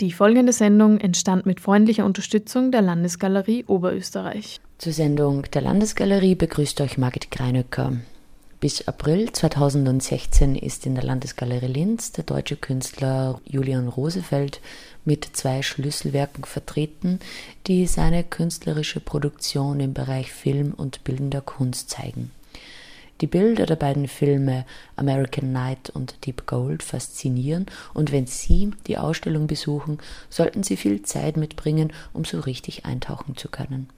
Die folgende Sendung entstand mit freundlicher Unterstützung der Landesgalerie Oberösterreich. Zur Sendung der Landesgalerie begrüßt euch Margit Greinöcker. Bis April 2016 ist in der Landesgalerie Linz der deutsche Künstler Julian Rosefeld mit zwei Schlüsselwerken vertreten, die seine künstlerische Produktion im Bereich Film und bildender Kunst zeigen. Die Bilder der beiden Filme American Night und Deep Gold faszinieren und wenn Sie die Ausstellung besuchen, sollten Sie viel Zeit mitbringen, um so richtig eintauchen zu können.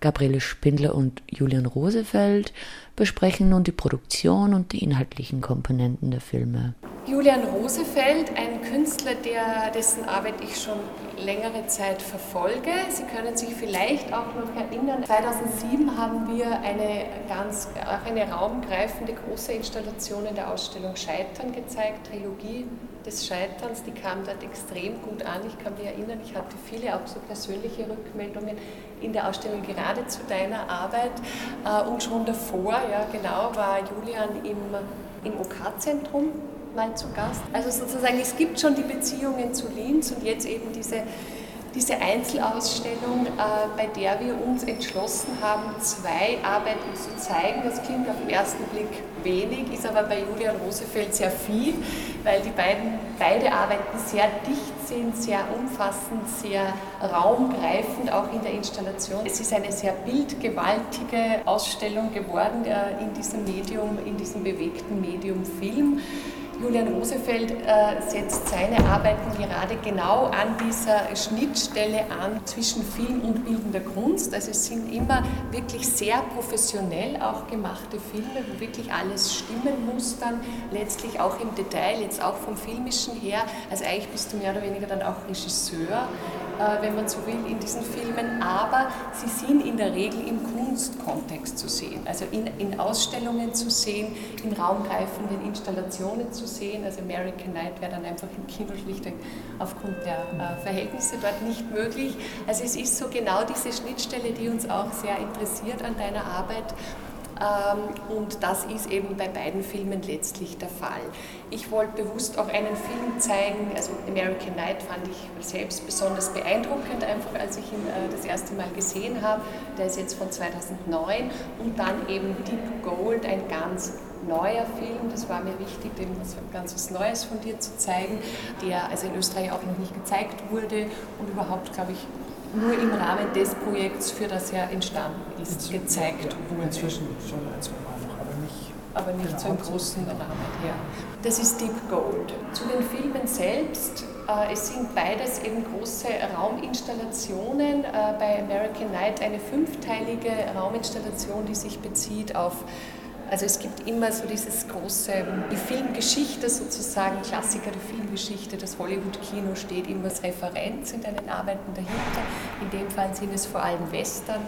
Gabriele Spindler und Julian Rosefeld besprechen nun die Produktion und die inhaltlichen Komponenten der Filme. Julian Rosefeld, ein Künstler, der, dessen Arbeit ich schon längere Zeit verfolge. Sie können sich vielleicht auch noch erinnern, 2007 haben wir eine ganz auch eine raumgreifende große Installation in der Ausstellung Scheitern gezeigt, Trilogie des Scheiterns, die kam dort extrem gut an. Ich kann mich erinnern, ich hatte viele auch so persönliche Rückmeldungen in der Ausstellung gerade zu deiner Arbeit äh, und schon davor, ja genau, war Julian im, im OK-Zentrum mal zu Gast. Also sozusagen, es gibt schon die Beziehungen zu Linz und jetzt eben diese diese Einzelausstellung, äh, bei der wir uns entschlossen haben, zwei Arbeiten zu zeigen. Das klingt auf den ersten Blick wenig, ist aber bei Julian Rosefeld sehr viel, weil die beiden, beide Arbeiten sehr dicht sind, sehr umfassend, sehr raumgreifend, auch in der Installation. Es ist eine sehr bildgewaltige Ausstellung geworden äh, in diesem Medium, in diesem bewegten Medium Film. Julian Rosefeld äh, setzt seine Arbeiten gerade genau an dieser Schnittstelle an zwischen Film und bildender Kunst. Also es sind immer wirklich sehr professionell auch gemachte Filme, wo wirklich alles stimmen muss dann, letztlich auch im Detail, jetzt auch vom Filmischen her. Also eigentlich bist du mehr oder weniger dann auch Regisseur äh, wenn man so will, in diesen Filmen, aber sie sind in der Regel im Kunstkontext zu sehen, also in, in Ausstellungen zu sehen, in raumgreifenden Installationen zu sehen. Also American Night wäre dann einfach im Kino schlicht aufgrund der äh, Verhältnisse dort nicht möglich. Also es ist so genau diese Schnittstelle, die uns auch sehr interessiert an deiner Arbeit und das ist eben bei beiden Filmen letztlich der Fall. Ich wollte bewusst auch einen Film zeigen, also American Night fand ich selbst besonders beeindruckend, einfach als ich ihn äh, das erste Mal gesehen habe. Der ist jetzt von 2009 und dann eben Deep Gold, ein ganz neuer Film, das war mir wichtig, dem ganz was Neues von dir zu zeigen, der also in Österreich auch noch nicht gezeigt wurde und überhaupt, glaube ich, nur im Rahmen des Projekts, für das er entstanden ist, gezeigt wurde. Inzwischen schon ein, zwei Mal noch, aber nicht, aber nicht genau, so im großen Rahmen. Ja. Das ist Deep Gold. Zu den Filmen selbst, äh, es sind beides eben große Rauminstallationen. Äh, bei American Night eine fünfteilige Rauminstallation, die sich bezieht auf also es gibt immer so dieses große, die Filmgeschichte sozusagen, Klassiker der Filmgeschichte, das Hollywood-Kino steht immer als Referenz in deinen Arbeiten dahinter. In dem Fall sind es vor allem Western.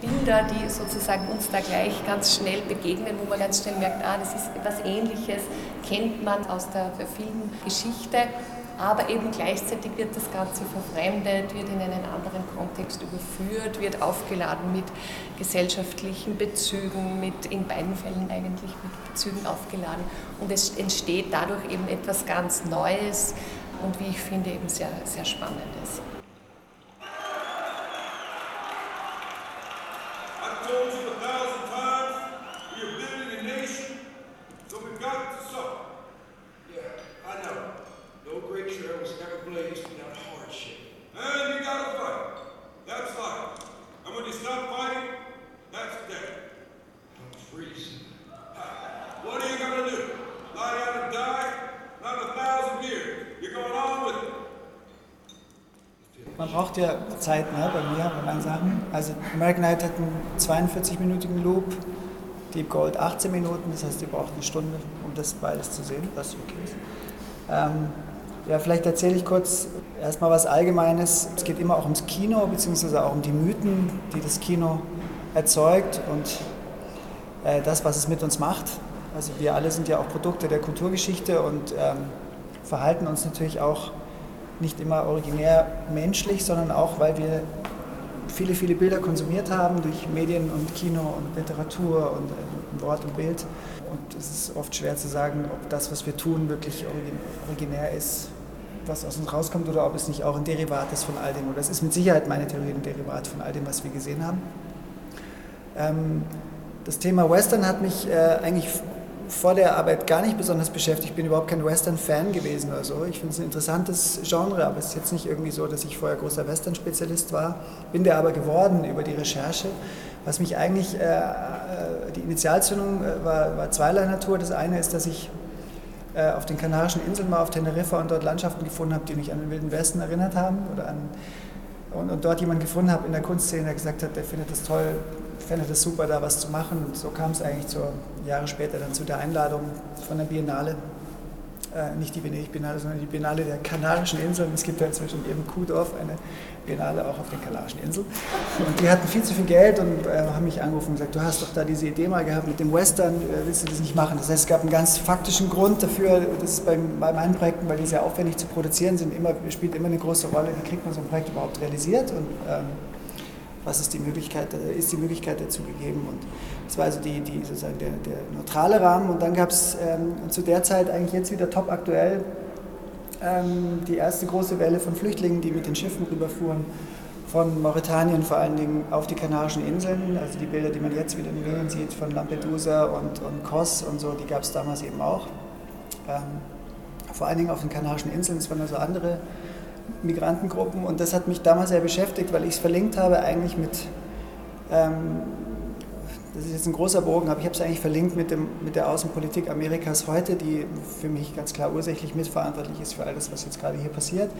Bilder, die sozusagen uns da gleich ganz schnell begegnen, wo man ganz schnell merkt, ah, das ist etwas Ähnliches, kennt man aus der Filmgeschichte aber eben gleichzeitig wird das Ganze verfremdet, wird in einen anderen Kontext überführt, wird aufgeladen mit gesellschaftlichen Bezügen, mit in beiden Fällen eigentlich mit Bezügen aufgeladen und es entsteht dadurch eben etwas ganz Neues und wie ich finde eben sehr, sehr Spannendes. braucht ja Zeit ne, bei mir, bei meinen Sachen. Also Hat einen 42-minütigen Loop, Deep Gold 18 Minuten, das heißt, ihr braucht eine Stunde, um das beides zu sehen, was okay ist. Ähm, ja, vielleicht erzähle ich kurz erstmal was Allgemeines. Es geht immer auch ums Kino, beziehungsweise auch um die Mythen, die das Kino erzeugt und äh, das, was es mit uns macht. Also wir alle sind ja auch Produkte der Kulturgeschichte und ähm, verhalten uns natürlich auch nicht immer originär menschlich, sondern auch, weil wir viele, viele Bilder konsumiert haben durch Medien und Kino und Literatur und äh, Wort und Bild. Und es ist oft schwer zu sagen, ob das, was wir tun, wirklich originär ist, was aus uns rauskommt oder ob es nicht auch ein Derivat ist von all dem. Oder es ist mit Sicherheit meine Theorie ein Derivat von all dem, was wir gesehen haben. Ähm, das Thema Western hat mich äh, eigentlich vor der Arbeit gar nicht besonders beschäftigt. Ich bin überhaupt kein Western-Fan gewesen oder so. Ich finde es ein interessantes Genre, aber es ist jetzt nicht irgendwie so, dass ich vorher großer Western-Spezialist war. Bin der aber geworden über die Recherche. Was mich eigentlich, äh, äh die Initialzündung äh, war, war zweierlei Natur. Das eine ist, dass ich äh, auf den Kanarischen Inseln mal auf Teneriffa und dort Landschaften gefunden habe, die mich an den Wilden Westen erinnert haben oder an und, und dort jemanden gefunden habe in der Kunstszene, der gesagt hat, der findet es toll, fände es super, da was zu machen. Und so kam es eigentlich zur, Jahre später dann zu der Einladung von der Biennale äh, nicht die Venedig-Biennale, sondern die Biennale der Kanarischen Inseln. Es gibt ja inzwischen eben Kuhdorf eine Biennale auch auf den Kanarischen Inseln. Und die hatten viel zu viel Geld und äh, haben mich angerufen und gesagt, du hast doch da diese Idee mal gehabt mit dem Western, äh, willst du das nicht machen? Das heißt, es gab einen ganz faktischen Grund dafür, das ist bei, bei meinen Projekten, weil die sehr aufwendig zu produzieren sind, immer, spielt immer eine große Rolle, wie kriegt man so ein Projekt überhaupt realisiert und ähm, was ist die Möglichkeit, äh, ist die Möglichkeit dazu gegeben. Und das war also die, die, sozusagen der, der neutrale Rahmen. Und dann gab es ähm, zu der Zeit eigentlich jetzt wieder top aktuell ähm, die erste große Welle von Flüchtlingen, die mit den Schiffen rüberfuhren von Mauretanien vor allen Dingen auf die Kanarischen Inseln. Also die Bilder, die man jetzt wieder in den Medien sieht von Lampedusa und, und Kos und so, die gab es damals eben auch. Ähm, vor allen Dingen auf den Kanarischen Inseln, es waren also andere Migrantengruppen und das hat mich damals sehr beschäftigt, weil ich es verlinkt habe eigentlich mit, ähm, das ist jetzt ein großer Bogen, aber ich habe es eigentlich verlinkt mit, dem, mit der Außenpolitik Amerikas heute, die für mich ganz klar ursächlich mitverantwortlich ist für alles, was jetzt gerade hier passiert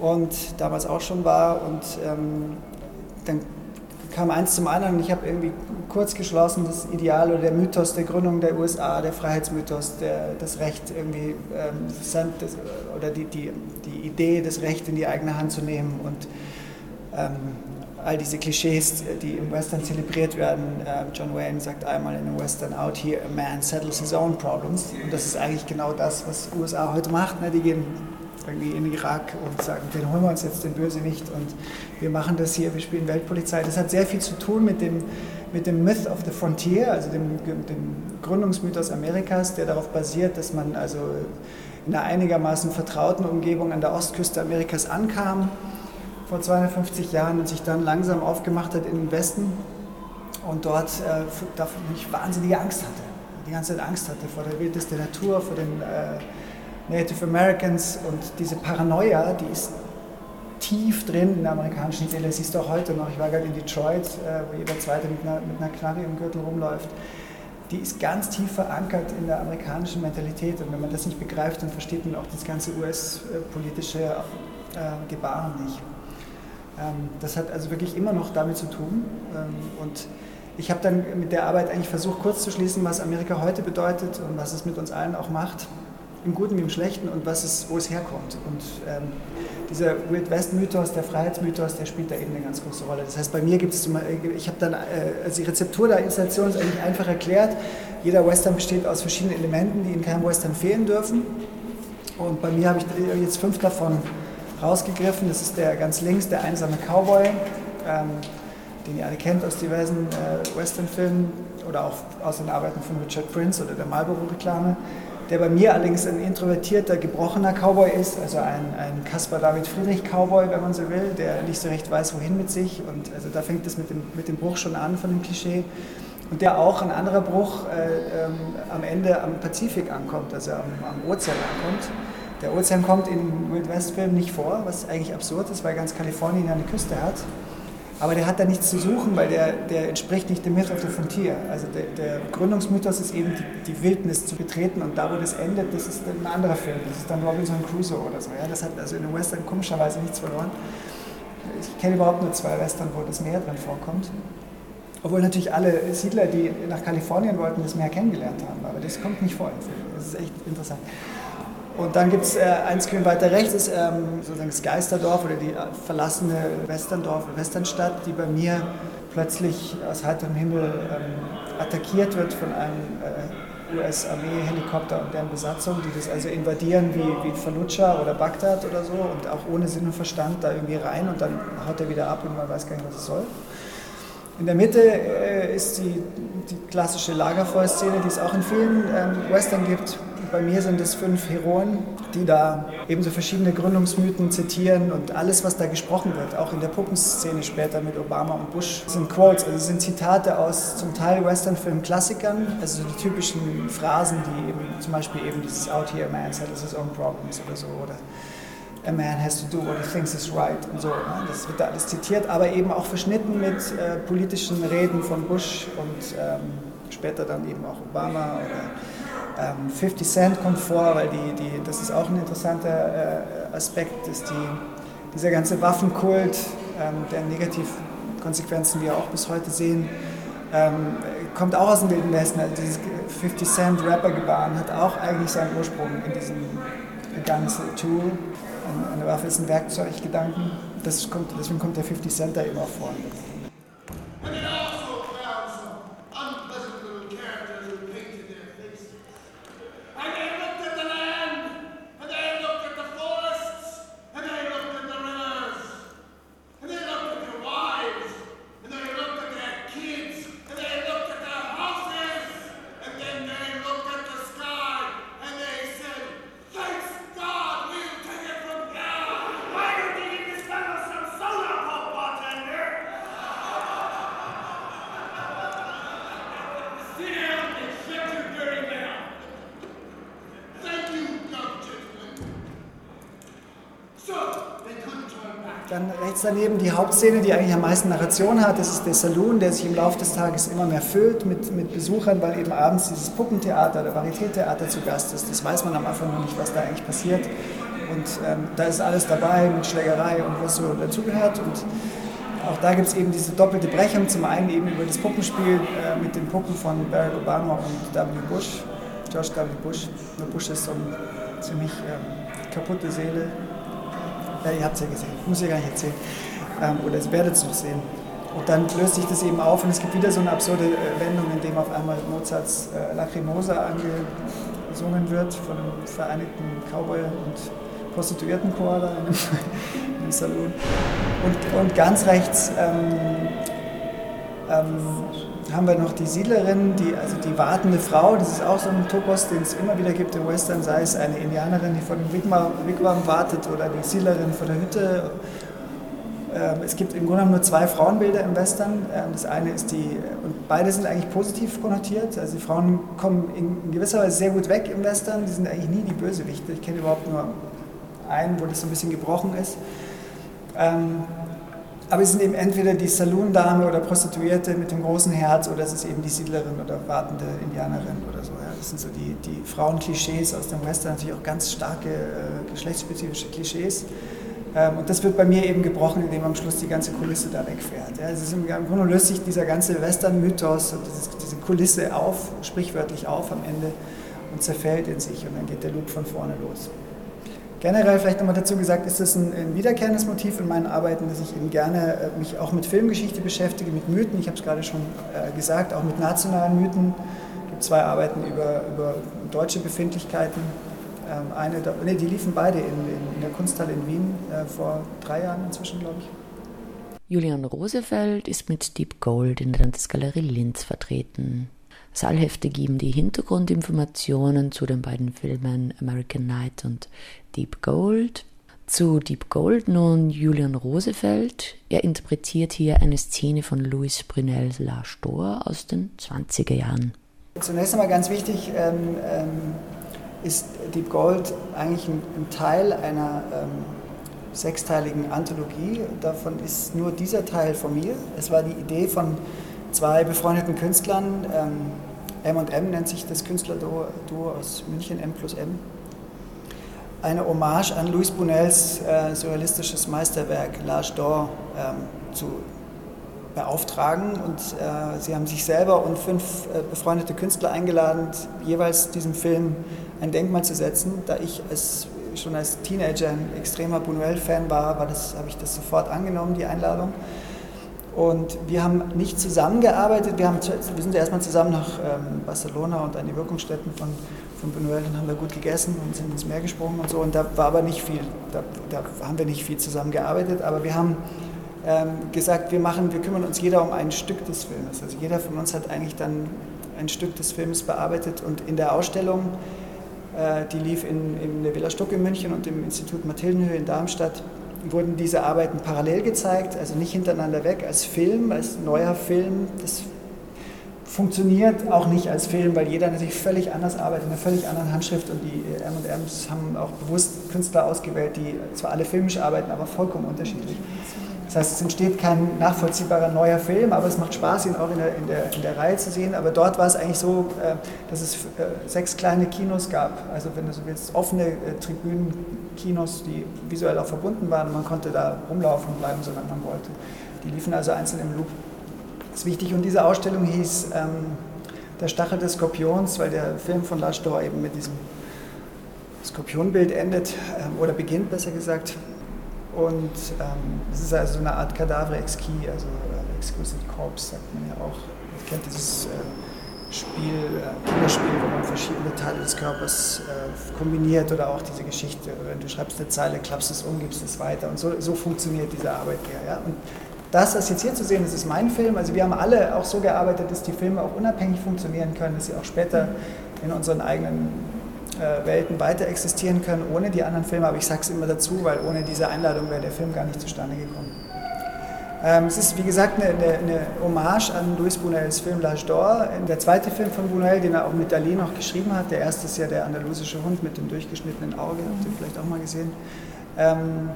und damals auch schon war und ähm, dann kam eins zum anderen. Ich habe irgendwie kurz geschlossen, das Ideal oder der Mythos der Gründung der USA, der Freiheitsmythos, der, das Recht irgendwie, ähm, das, oder die, die, die Idee, das Recht in die eigene Hand zu nehmen und ähm, all diese Klischees, die im Western zelebriert werden. Äh, John Wayne sagt einmal in einem Western, out here a man settles his own problems. Und das ist eigentlich genau das, was USA heute macht. Ne? Die gehen irgendwie in Irak und sagen, den holen wir uns jetzt den Bösewicht und wir machen das hier, wir spielen Weltpolizei. Das hat sehr viel zu tun mit dem, mit dem Myth of the Frontier, also dem, dem Gründungsmythos Amerikas, der darauf basiert, dass man also in einer einigermaßen vertrauten Umgebung an der Ostküste Amerikas ankam vor 250 Jahren und sich dann langsam aufgemacht hat in den Westen und dort äh, davon nicht wahnsinnige Angst hatte. Die ganze Zeit Angst hatte vor der Wildnis der Natur, vor den äh, Native Americans und diese Paranoia, die ist tief drin in der amerikanischen Seele. Siehst du auch heute noch. Ich war gerade in Detroit, äh, wo jeder Zweite mit einer, mit einer Knarre im Gürtel rumläuft. Die ist ganz tief verankert in der amerikanischen Mentalität. Und wenn man das nicht begreift, dann versteht man auch das ganze US-politische äh, Gebaren nicht. Ähm, das hat also wirklich immer noch damit zu tun. Ähm, und ich habe dann mit der Arbeit eigentlich versucht, kurz zu schließen, was Amerika heute bedeutet und was es mit uns allen auch macht im Guten wie im Schlechten und was es, wo es herkommt. Und ähm, dieser Wild West Mythos, der Freiheitsmythos, der spielt da eben eine ganz große Rolle. Das heißt, bei mir gibt es, ich habe dann, äh, also die Rezeptur der Installation ist eigentlich einfach erklärt. Jeder Western besteht aus verschiedenen Elementen, die in keinem Western fehlen dürfen. Und bei mir habe ich jetzt fünf davon rausgegriffen. Das ist der ganz links, der einsame Cowboy, ähm, den ihr alle kennt aus diversen äh, Western-Filmen oder auch aus den Arbeiten von Richard Prince oder der Marlboro-Reklame der bei mir allerdings ein introvertierter, gebrochener Cowboy ist, also ein, ein Caspar David Friedrich Cowboy, wenn man so will, der nicht so recht weiß, wohin mit sich. Und also da fängt es mit dem, mit dem Bruch schon an von dem Klischee. Und der auch, ein anderer Bruch, äh, ähm, am Ende am Pazifik ankommt, also am, am Ozean ankommt. Der Ozean kommt in Wild West Filmen nicht vor, was eigentlich absurd ist, weil ganz Kalifornien eine Küste hat. Aber der hat da nichts zu suchen, weil der, der entspricht nicht dem Myth of the Frontier. Also der, der Gründungsmythos ist eben die, die, Wildnis zu betreten und da, wo das endet, das ist ein anderer Film. Das ist dann Robinson Crusoe oder so. Ja? Das hat also in den Western komischerweise nichts verloren. Ich kenne überhaupt nur zwei Western, wo das Meer drin vorkommt. Obwohl natürlich alle Siedler, die nach Kalifornien wollten, das Meer kennengelernt haben. Aber das kommt nicht vor. Das ist echt interessant. Und dann gibt es äh, ein Screen weiter rechts, ist ähm, sozusagen das Geisterdorf oder die äh, verlassene Westerndorf Westernstadt, die bei mir plötzlich aus heiterem Himmel ähm, attackiert wird von einem äh, US-Armee-Helikopter und deren Besatzung, die das also invadieren wie, wie Fallujah oder Bagdad oder so und auch ohne Sinn und Verstand da irgendwie rein und dann haut er wieder ab und man weiß gar nicht, was es soll. In der Mitte äh, ist die, die klassische Lagerfeuerszene, die es auch in vielen ähm, Western gibt, bei mir sind es fünf Heroen, die da ebenso verschiedene Gründungsmythen zitieren und alles, was da gesprochen wird, auch in der Puppenszene später mit Obama und Bush, sind Quotes, also sind Zitate aus zum Teil Westernfilm-Klassikern, also die typischen Phrasen, die eben zum Beispiel eben dieses Out here, man has his own problems oder so, oder a man has to do what he thinks is right und so. Ne? Das wird da alles zitiert, aber eben auch verschnitten mit äh, politischen Reden von Bush und ähm, später dann eben auch Obama oder ähm, 50 Cent kommt vor, weil die, die, das ist auch ein interessanter äh, Aspekt, dass die, dieser ganze Waffenkult, ähm, der Negativkonsequenzen wir auch bis heute sehen, ähm, kommt auch aus dem Wilden Westen. Also dieses 50 Cent Rapper-Gebaren hat auch eigentlich seinen Ursprung in diesem ganzen Tool eine Waffe ist ein Werkzeuggedanken. Das kommt, deswegen kommt der 50 Cent da immer vor. Dann rechts daneben die Hauptszene, die eigentlich am meisten Narration hat, das ist der Saloon, der sich im Laufe des Tages immer mehr füllt mit, mit Besuchern, weil eben abends dieses Puppentheater oder Varietétheater zu Gast ist. Das weiß man am Anfang noch nicht, was da eigentlich passiert. Und ähm, da ist alles dabei mit Schlägerei und was so dazugehört. Und auch da gibt es eben diese doppelte Brechung. Zum einen eben über das Puppenspiel äh, mit den Puppen von Barack Obama und W. Bush, George W. Bush. Bush ist so eine ziemlich ähm, kaputte Seele, ja, ihr habt es ja gesehen, muss ich gar nicht erzählen. Ähm, oder ihr werdet es noch sehen. Und dann löst sich das eben auf und es gibt wieder so eine absurde äh, Wendung, in dem auf einmal Mozarts äh, Lacrimosa angesungen wird von einem vereinigten Cowboy- und Prostituiertenchor da in dem, in dem Salon. Und, und ganz rechts ähm, ähm, haben wir noch die Siedlerin, die, also die wartende Frau. Das ist auch so ein Topos, den es immer wieder gibt im Western, sei es eine Indianerin, die vor dem Wigwam, wartet oder die Siedlerin vor der Hütte. Ähm, es gibt im Grunde nur zwei Frauenbilder im Western. Ähm, das eine ist die, und beide sind eigentlich positiv konnotiert. Also die Frauen kommen in gewisser Weise sehr gut weg im Western. Die sind eigentlich nie die Bösewichte. Ich kenne überhaupt nur einen, wo das so ein bisschen gebrochen ist. Aber es sind eben entweder die Saloon-Dame oder Prostituierte mit dem großen Herz oder es ist eben die Siedlerin oder wartende Indianerin oder so. Ja. Das sind so die, die Frauenklischees aus dem Western, natürlich auch ganz starke äh, geschlechtsspezifische Klischees. Ähm, und das wird bei mir eben gebrochen, indem am Schluss die ganze Kulisse da wegfährt. Ja. Es ist im, im Grunde löst sich dieser ganze Western-Mythos und dieses, diese Kulisse auf, sprichwörtlich auf am Ende und zerfällt in sich und dann geht der Loop von vorne los. Generell vielleicht nochmal dazu gesagt, ist es ein, ein, wiederkehrendes Motiv in meinen Arbeiten, dass ich eben gerne äh, mich auch mit Filmgeschichte beschäftige, mit Mythen. Ich habe es gerade schon äh, gesagt, auch mit nationalen Mythen. Es gibt zwei Arbeiten über, über deutsche Befindlichkeiten. Ähm, eine, nee, die liefen beide in, in, in der Kunsthalle in Wien äh, vor drei Jahren inzwischen, glaube ich. Julian Rosefeld ist mit Deep Gold in der Landesgalerie Linz vertreten. Saalhefte geben die Hintergrundinformationen zu den beiden Filmen American Night und Deep Gold. Zu Deep Gold nun Julian Rosefeld. Er interpretiert hier eine Szene von Louis Brunels La Store aus den 20er Jahren. Zunächst einmal ganz wichtig, ähm, ähm, ist Deep Gold eigentlich ein, ein Teil einer ähm, sechsteiligen Anthologie. Davon ist nur dieser Teil von mir. Es war die Idee von zwei befreundeten Künstlern. M&M nennt sich das Künstlerduo aus München, M plus M. Eine Hommage an Louis Brunels äh, surrealistisches Meisterwerk L'Age d'Or ähm, zu beauftragen. Und äh, sie haben sich selber und fünf äh, befreundete Künstler eingeladen, jeweils diesem Film ein Denkmal zu setzen. Da ich als, schon als Teenager ein extremer Buñuel-Fan war, war das, habe ich das sofort angenommen, die Einladung. Und wir haben nicht zusammengearbeitet, wir, haben, wir sind erstmal zusammen nach ähm, Barcelona und an die Wirkungsstätten von, von Buñuel und haben da gut gegessen und sind ins Meer gesprungen und so. Und da war aber nicht viel, da, da haben wir nicht viel zusammengearbeitet, aber wir haben ähm, gesagt, wir machen, wir kümmern uns jeder um ein Stück des Filmes. Also jeder von uns hat eigentlich dann ein Stück des Films bearbeitet und in der Ausstellung äh, die lief in, in der Villa Stuck in München und im Institut Mathildenhöhe in Darmstadt wurden diese Arbeiten parallel gezeigt, also nicht hintereinander weg, als Film, als neuer Film. Das funktioniert auch nicht als Film, weil jeder natürlich völlig anders arbeitet, in einer völlig anderen Handschrift und die M&Ms haben auch bewusst Künstler ausgewählt, die zwar alle filmisch arbeiten, aber vollkommen unterschiedlich. Das heißt, es entsteht kein nachvollziehbarer neuer Film, aber es macht Spaß, ihn auch in der, in der, in der Reihe zu sehen. Aber dort war es eigentlich so, äh, dass es äh, sechs kleine Kinos gab. Also wenn du so willst, offene äh, Tribünenkinos, die visuell auch verbunden waren. Man konnte da rumlaufen und bleiben, solange man wollte. Die liefen also einzeln im Loop. Ist wichtig. Und diese Ausstellung hieß ähm, Der Stachel des Skorpions, weil der Film von Lars Dor eben mit diesem Skorpionbild endet, ähm, oder beginnt besser gesagt. Und ähm, es ist also eine Art Cadavre exquis, also äh, Exquisite Corpse, sagt man ja auch. Man kennt dieses äh, Spiel, äh, Kinderspiel, wo man verschiedene Teile des Körpers äh, kombiniert oder auch diese Geschichte. Wenn du schreibst eine Zeile, klappst es um, gibst es weiter. Und so, so funktioniert diese Arbeit hier. Ja? Und das, was jetzt hier zu sehen ist, ist mein Film. Also wir haben alle auch so gearbeitet, dass die Filme auch unabhängig funktionieren können, dass sie auch später in unseren eigenen äh, Welten weiter existieren können ohne die anderen Filme, aber ich sage es immer dazu, weil ohne diese Einladung wäre der Film gar nicht zustande gekommen. Ähm, es ist wie gesagt eine, eine, eine Hommage an Louis Buñuels Film L'Âge d'Or. Der zweite Film von Buñuel, den er auch mit Dali noch geschrieben hat, der erste ist ja der andalusische Hund mit dem durchgeschnittenen Auge, habt ihr vielleicht auch mal gesehen. Ähm,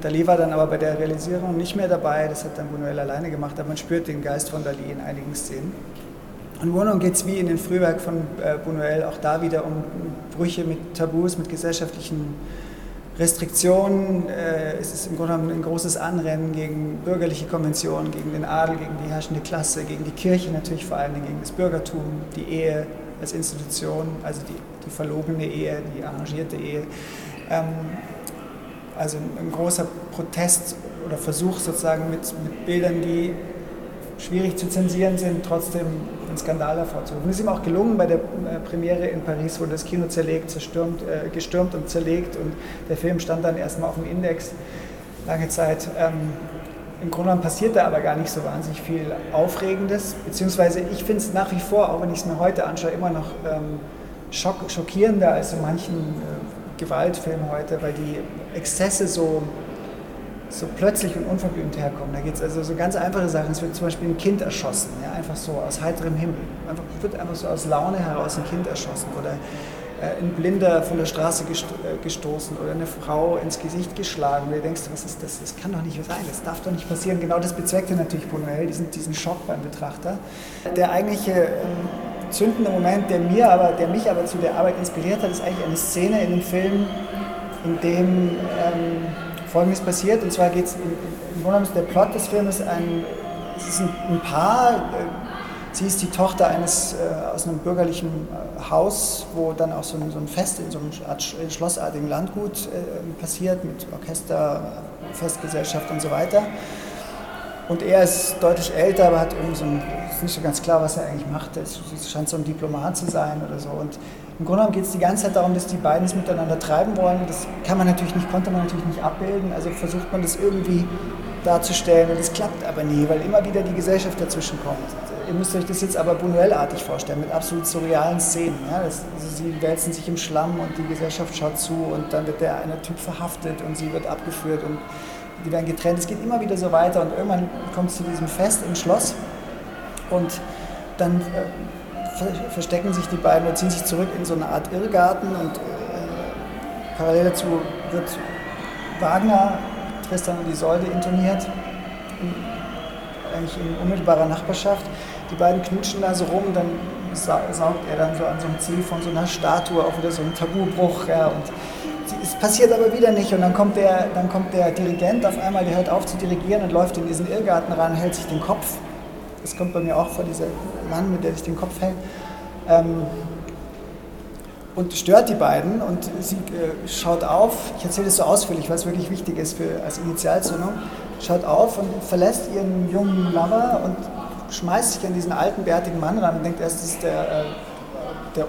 Dali war dann aber bei der Realisierung nicht mehr dabei, das hat dann Buñuel alleine gemacht, aber man spürt den Geist von Dali in einigen Szenen. Und Wohnung geht es wie in den Frühwerk von äh, Buñuel auch da wieder um Brüche mit Tabus, mit gesellschaftlichen Restriktionen. Äh, es ist im Grunde genommen ein großes Anrennen gegen bürgerliche Konventionen, gegen den Adel, gegen die herrschende Klasse, gegen die Kirche natürlich vor allem, gegen das Bürgertum, die Ehe als Institution, also die, die verlogene Ehe, die arrangierte Ehe. Also ein, großer Protest oder Versuch sozusagen mit, mit Bildern, die schwierig zu zensieren sind, trotzdem einen Skandal hervorzurufen. Ist ihm auch gelungen bei der äh, Premiere in Paris, wurde das Kino zerlegt, zerstürmt, äh, gestürmt und zerlegt und der Film stand dann erstmal auf dem Index lange Zeit. Ähm, Im Grunde genommen passiert da aber gar nicht so wahnsinnig viel Aufregendes, beziehungsweise ich finde es nach wie vor, auch wenn ich es mir heute anschaue, immer noch ähm, schock, schockierender als in manchen äh, Gewaltfilmen heute, weil die Exzesse so so plötzlich und unverblümt herkommen. Da geht es also so ganz einfache Sachen. Es wird zum Beispiel ein Kind erschossen, ja, einfach so aus heiterem Himmel. Einfach, wird einfach so aus Laune heraus ein Kind erschossen oder äh, ein Blinder von der Straße äh, gestoßen oder eine Frau ins Gesicht geschlagen. Und du denkst, was ist das? Das kann doch nicht sein, das darf doch nicht passieren. Genau das bezweckte natürlich Buñuel, diesen, diesen Schock beim Betrachter. Der eigentliche ähm, zündende Moment, der, mir aber, der mich aber zu der Arbeit inspiriert hat, ist eigentlich eine Szene in dem Film, in dem... Ähm, Folgendes passiert. Und zwar geht es, im Grunde der Plot des Films, ein, es ist ein, ein Paar, äh, sie ist die Tochter eines äh, aus einem bürgerlichen äh, Haus, wo dann auch so ein, so ein Fest in so einem Art schlossartigen Landgut äh, passiert mit Orchester, Festgesellschaft und so weiter. Und er ist deutlich älter, aber hat irgendwie so ein, ist nicht so ganz klar, was er eigentlich macht. Es scheint so ein Diplomat zu sein oder so. Und im Grunde genommen geht es die ganze Zeit darum, dass die beiden es miteinander treiben wollen. Das kann man natürlich nicht, konnte man natürlich nicht abbilden. Also versucht man das irgendwie darzustellen und es klappt aber nie, weil immer wieder die Gesellschaft dazwischen kommt. Ihr müsst euch das jetzt aber Buñuel-artig vorstellen, mit absolut surrealen Szenen. Ja? Das, also sie wälzen sich im Schlamm und die Gesellschaft schaut zu und dann wird der eine Typ verhaftet und sie wird abgeführt und die werden getrennt. Es geht immer wieder so weiter und irgendwann kommt es zu diesem Fest im Schloss und dann äh, verstecken sich die beiden und ziehen sich zurück in so eine Art Irrgarten und äh, parallel dazu wird Wagner Tristan und Isolde intoniert, in, eigentlich in unmittelbarer Nachbarschaft. Die beiden knutschen da so rum, dann saugt er dann so an so einem Ziel von so einer Statue auch wieder so ein Tabubruch. Ja, und es passiert aber wieder nicht und dann kommt, der, dann kommt der Dirigent auf einmal, der hört auf zu dirigieren und läuft in diesen Irrgarten rein, hält sich den Kopf. Das kommt bei mir auch vor, dieser Mann, mit der sich den Kopf hält. Ähm, und stört die beiden und sie äh, schaut auf, ich erzähle das so ausführlich, weil es wirklich wichtig ist für, als Initialzündung, schaut auf und verlässt ihren jungen Lover und schmeißt sich an diesen alten, bärtigen Mann ran und denkt erst, das ist der, äh, der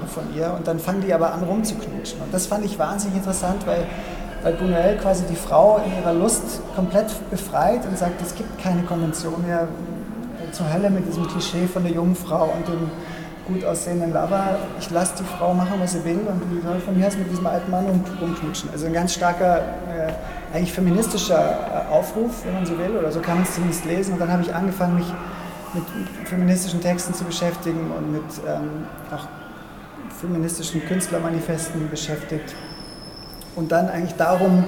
so von ihr und dann fangen die aber an rumzuknutschen. Und das fand ich wahnsinnig interessant, weil, weil Buñuel quasi die Frau in ihrer Lust komplett befreit und sagt, es gibt keine Konvention mehr zur Hölle mit diesem Klischee von der jungen Frau und dem gut aussehenden Lover, ich lasse die Frau machen, was sie will und die soll von mir aus mit diesem alten Mann rumknutschen. Also ein ganz starker, äh, eigentlich feministischer äh, Aufruf, wenn man so will, oder so kann man es zumindest lesen. Und dann habe ich angefangen, mich mit feministischen Texten zu beschäftigen und mit ähm, auch feministischen Künstlermanifesten beschäftigt. Und dann eigentlich darum,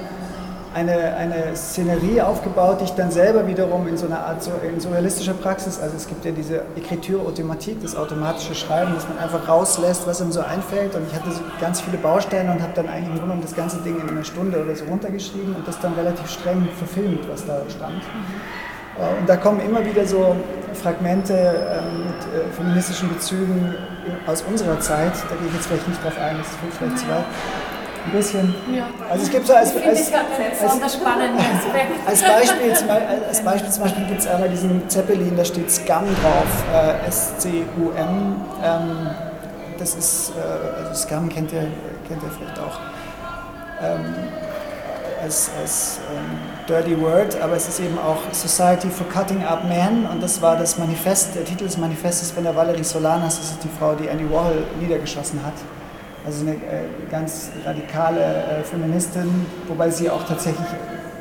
eine, eine Szenerie aufgebaut, die ich dann selber wiederum in so einer Art in surrealistischer Praxis, also es gibt ja diese Écriture automatique, das automatische Schreiben, dass man einfach rauslässt, was einem so einfällt und ich hatte so ganz viele Bausteine und habe dann eigentlich im Grunde das ganze Ding in einer Stunde oder so runtergeschrieben und das dann relativ streng verfilmt, was da stand. Äh, und da kommen immer wieder so Fragmente ähm, mit äh, feministischen Bezügen aus unserer Zeit, da gehe ich jetzt vielleicht nicht drauf ein, das führt vielleicht zu weit ein bisschen. Ja. Also es gibt so als, als, als, als, als Beispiel, zum, als Beispiel zum Beispiel gibt es einmal diesen Zeppelin, da steht Scum drauf, äh, S-C-U-M. Ähm, das ist, äh, also Scum kennt ihr, kennt ihr vielleicht auch. Ähm, als, als ähm, Dirty Word, aber es ist eben auch Society for Cutting Up Men und das war das Manifest, der Titel des Manifestes von der Valerie Solanas, das ist die Frau, die Andy Warhol niedergeschossen hat. Also eine äh, ganz radikale äh, Feministin, wobei sie auch tatsächlich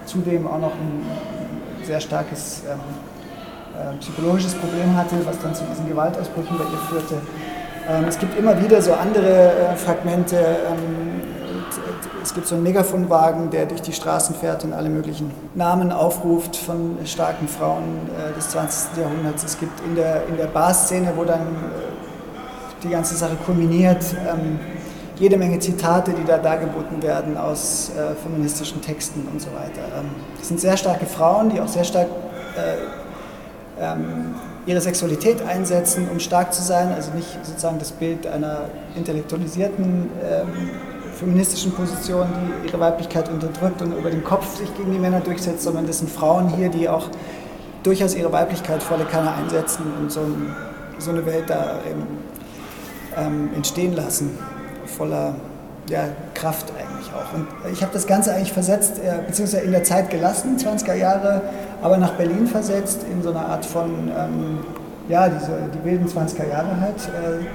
zudem auch noch ein sehr starkes ähm, äh, psychologisches Problem hatte, was dann zu diesen Gewaltausbrüchen bei ihr führte. Ähm, es gibt immer wieder so andere Fragmente. Ähm, es gibt so einen Megafonwagen, der durch die Straßen fährt und alle möglichen Namen aufruft von starken Frauen des 20. Jahrhunderts. Es gibt in der, in der Bar-Szene, wo dann die ganze Sache kulminiert, jede Menge Zitate, die da dargeboten werden aus äh, feministischen Texten und so weiter. Ähm, das sind sehr starke Frauen, die auch sehr stark äh, ähm, ihre Sexualität einsetzen, um stark zu sein, also nicht sozusagen das Bild einer intellektualisierten ähm, feministischen Position, die ihre Weiblichkeit unterdrückt und über den Kopf sich gegen die Männer durchsetzt, sondern das sind Frauen hier, die auch durchaus ihre Weiblichkeit volle Kanne einsetzen und so, ein, so eine Welt da eben, ähm, entstehen lassen voller ja, Kraft eigentlich auch. Und ich habe das Ganze eigentlich versetzt, äh, beziehungsweise in der Zeit gelassen, 20er Jahre, aber nach Berlin versetzt, in so einer Art von, ähm, ja, diese, die wilden 20er Jahre halt. Äh,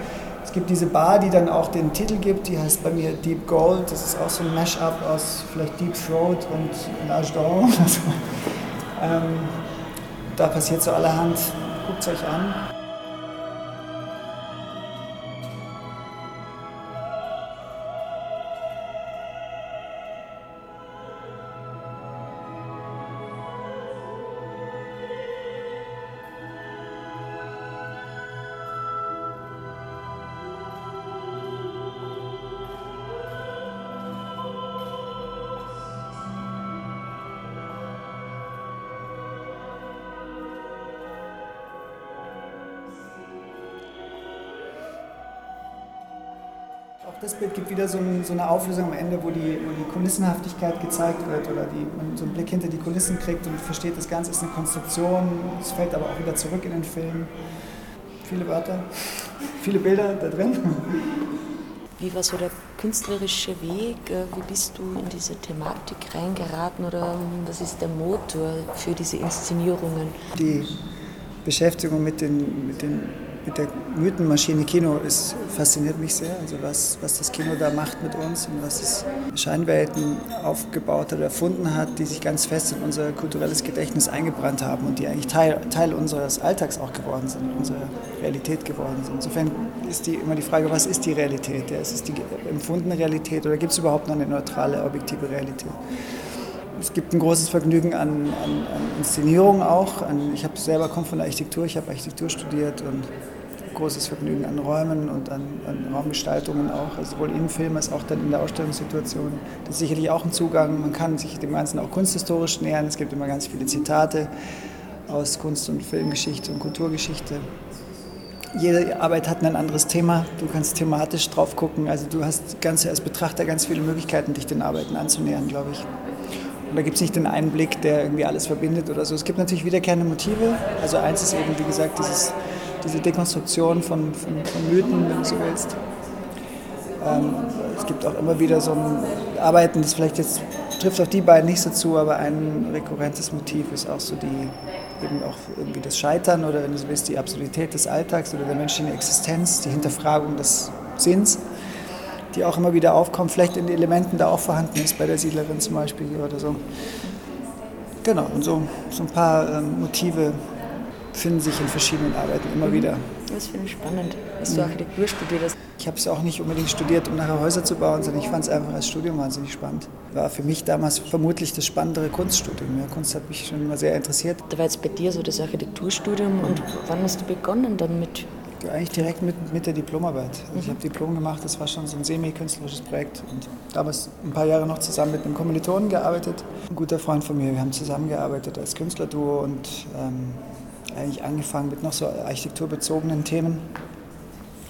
es gibt diese Bar, die dann auch den Titel gibt, die heißt bei mir Deep Gold. Das ist auch so ein Mashup aus vielleicht Deep Throat und L'Age d'Or. Also, ähm, da passiert so allerhand. Guckt es euch an. Das Bild gibt wieder so, ein, so, eine Auflösung am Ende, wo die, wo die Kulissenhaftigkeit gezeigt wird oder die, man so einen Blick hinter die Kulissen kriegt und versteht, das Ganze ist eine Konstruktion. Es fällt aber auch wieder zurück in den Film. Viele Wörter, viele Bilder da drin. Wie war so der künstlerische Weg? Äh, wie bist du in diese Thematik reingeraten oder was ist der Motor für diese Inszenierungen? Die Beschäftigung mit den, mit den mit der Mythenmaschine Kino ist, fasziniert mich sehr. Also was, was das Kino da macht mit uns und was es Scheinwelten aufgebaut oder erfunden hat, die sich ganz fest in unser kulturelles Gedächtnis eingebrannt haben und die eigentlich Teil, Teil unseres Alltags auch geworden sind, unsere Realität geworden sind. Insofern ist die, immer die Frage, was ist die Realität? Ja, ist es die empfundene Realität oder gibt es überhaupt noch eine neutrale, objektive Realität? es gibt ein großes Vergnügen an, an, an Inszenierung auch. An, ich habe selber komme von der Architektur, ich habe Architektur studiert und großes Vergnügen an Räumen und an, an, Raumgestaltungen auch, also sowohl im Film als auch dann in der Ausstellungssituation. Das ist sicherlich auch ein Zugang. Man kann sich dem Ganzen auch kunsthistorisch nähern. Es gibt immer ganz viele Zitate aus Kunst- und Filmgeschichte und Kulturgeschichte. Jede Arbeit hat ein anderes Thema. Du kannst thematisch drauf gucken. Also du hast ganz, als Betrachter ganz viele Möglichkeiten, dich den Arbeiten anzunähern, glaube ich. Und da gibt es nicht den einen Blick, der irgendwie alles verbindet oder so. Es gibt natürlich wiederkehrende Motive. Also eins ist eben, wie gesagt, dieses diese Dekonstruktion von, von, von Mythen, wenn du so willst. Ähm, es gibt auch immer wieder so ein Arbeiten, das vielleicht jetzt trifft auch die beiden nicht so zu, aber ein rekurrentes Motiv ist auch so die, eben auch irgendwie das Scheitern oder wenn du so willst, die Absurdität des Alltags oder der menschlichen Existenz, die Hinterfragung des Sinns, die auch immer wieder aufkommt, vielleicht in den Elementen da auch vorhanden ist, bei der Siedlerin zum Beispiel oder so. Genau, und so, so ein paar ähm, Motive finden sich in verschiedenen Arbeiten immer mhm. wieder. Das finde ich spannend, dass du Architektur studiert hast. Ich habe es auch nicht unbedingt studiert, um nachher Häuser zu bauen, sondern ich fand es einfach als Studium wahnsinnig spannend. War für mich damals vermutlich das spannendere Kunststudium. Ja, Kunst hat mich schon immer sehr interessiert. Da war jetzt bei dir so das Architekturstudium und wann hast du begonnen dann mit eigentlich direkt mit, mit der Diplomarbeit. Also mhm. Ich habe Diplom gemacht, das war schon so ein semi-künstlerisches Projekt. Und damals ein paar Jahre noch zusammen mit einem Kommilitonen gearbeitet. Ein guter Freund von mir, wir haben zusammengearbeitet als Künstlerduo und ähm, eigentlich angefangen mit noch so architekturbezogenen Themen.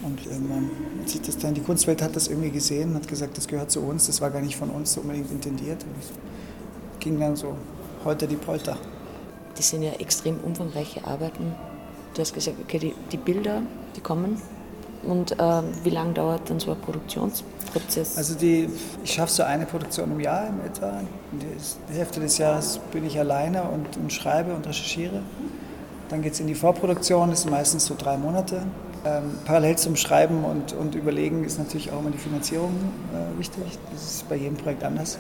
Und irgendwann sieht das dann, die Kunstwelt hat das irgendwie gesehen, hat gesagt, das gehört zu uns, das war gar nicht von uns unbedingt intendiert. Und es ging dann so heute die Polter. Das sind ja extrem umfangreiche Arbeiten. Du hast gesagt, okay, die, die Bilder, die kommen. Und äh, wie lange dauert dann so ein Produktionsprozess? Also die, ich schaffe so eine Produktion im Jahr in etwa. Die Hälfte des Jahres bin ich alleine und, und schreibe und recherchiere. Dann geht es in die Vorproduktion, das sind meistens so drei Monate. Ähm, parallel zum Schreiben und, und Überlegen ist natürlich auch immer die Finanzierung äh, wichtig. Das ist bei jedem Projekt anders.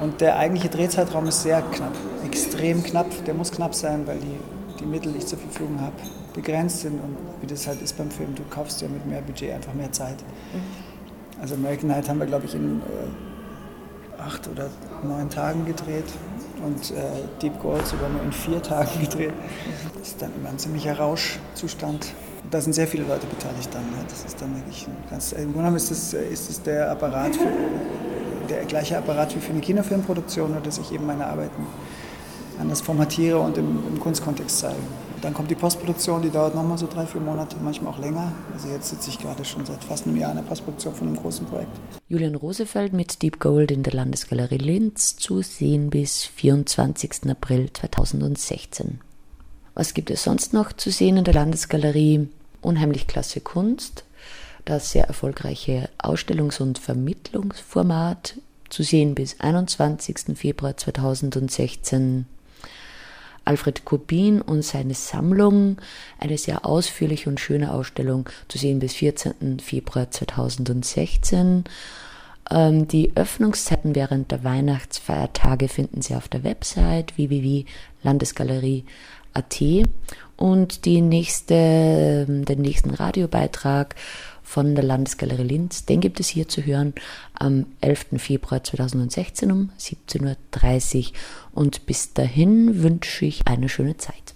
Und der eigentliche Drehzeitraum ist sehr knapp, extrem knapp. Der muss knapp sein, weil die, die Mittel, die ich zur Verfügung habe, begrenzt sind. Und wie das halt ist beim Film, du kaufst ja mit mehr Budget einfach mehr Zeit. Mhm. Also American Night haben wir, glaube ich, in äh, acht oder neun Tagen gedreht und äh, Deep Gold sogar nur in vier Tagen gedreht. Das ist dann immer ein ziemlicher Rauschzustand. Da sind sehr viele Leute beteiligt dann. Ne? Das ist dann wirklich ganz, Im Grunde genommen ist es, ist es der Apparat, für, der gleiche Apparat wie für eine Kinofilmproduktion, nur dass ich eben meine Arbeiten anders formatiere und im, im Kunstkontext zeige. Dann kommt die Postproduktion, die dauert nochmal so drei, vier Monate, manchmal auch länger. Also jetzt sitze ich gerade schon seit fast einem Jahr in der Postproduktion von einem großen Projekt. Julian Rosefeld mit Deep Gold in der Landesgalerie Linz zu sehen bis 24. April 2016. Was gibt es sonst noch zu sehen in der Landesgalerie? Unheimlich klasse Kunst, das sehr erfolgreiche Ausstellungs- und Vermittlungsformat zu sehen bis 21. Februar 2016 Alfred Kubin und seine Sammlung, eine sehr ausführliche und schöne Ausstellung zu sehen bis 14. Februar 2016. Ähm, die Öffnungszeiten während der Weihnachtsfeiertage finden Sie auf der Website www.landesgalerie.at und die nächste, den nächsten Radiobeitrag von der Landesgalerie Linz. Den gibt es hier zu hören am 11. Februar 2016 um 17.30 Uhr. Und bis dahin wünsche ich eine schöne Zeit.